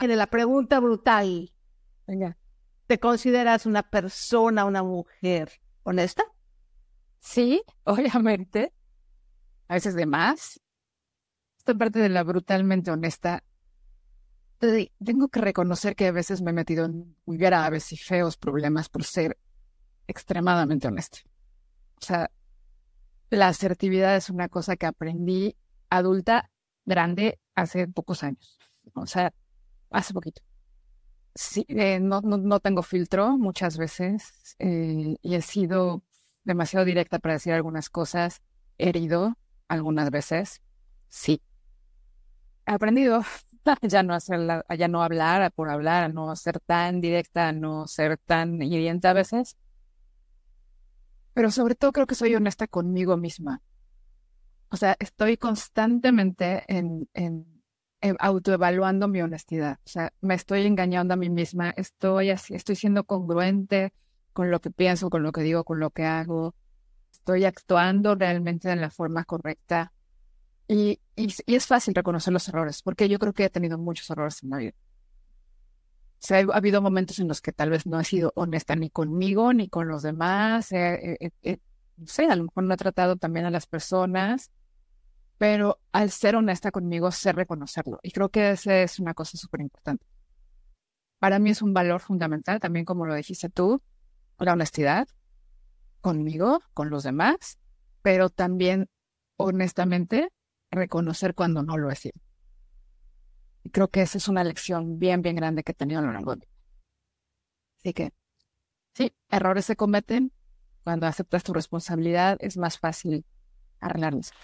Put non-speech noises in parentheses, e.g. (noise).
En la pregunta brutal. Venga. ¿Te consideras una persona, una mujer honesta? Sí, obviamente. A veces de más. Esta parte de la brutalmente honesta. Tengo que reconocer que a veces me he metido en muy graves y feos problemas por ser extremadamente honesta. O sea, la asertividad es una cosa que aprendí adulta, grande, hace pocos años. O sea, hace poquito. Sí, eh, no, no, tengo filtro muchas veces eh, y he sido demasiado directa para decir algunas cosas, herido algunas veces, sí. He aprendido (laughs) ya no hacer ya no hablar por hablar, a no ser tan directa, a no ser tan hiriente a veces. Pero sobre todo creo que soy honesta conmigo misma. O sea, estoy constantemente en, en, autoevaluando mi honestidad. O sea, me estoy engañando a mí misma, estoy así, estoy siendo congruente con lo que pienso, con lo que digo, con lo que hago. Estoy actuando realmente de la forma correcta. Y, y, es fácil reconocer los errores, porque yo creo que he tenido muchos errores en la vida. O sea, ha habido momentos en los que tal vez no he sido honesta ni conmigo ni con los demás. no sé, a lo mejor no he tratado también a las personas pero al ser honesta conmigo, sé reconocerlo. Y creo que esa es una cosa súper importante. Para mí es un valor fundamental, también como lo dijiste tú, la honestidad conmigo, con los demás, pero también honestamente reconocer cuando no lo he sido. Y creo que esa es una lección bien, bien grande que he tenido a lo largo de Así que, sí, errores se cometen. Cuando aceptas tu responsabilidad es más fácil arreglarlos.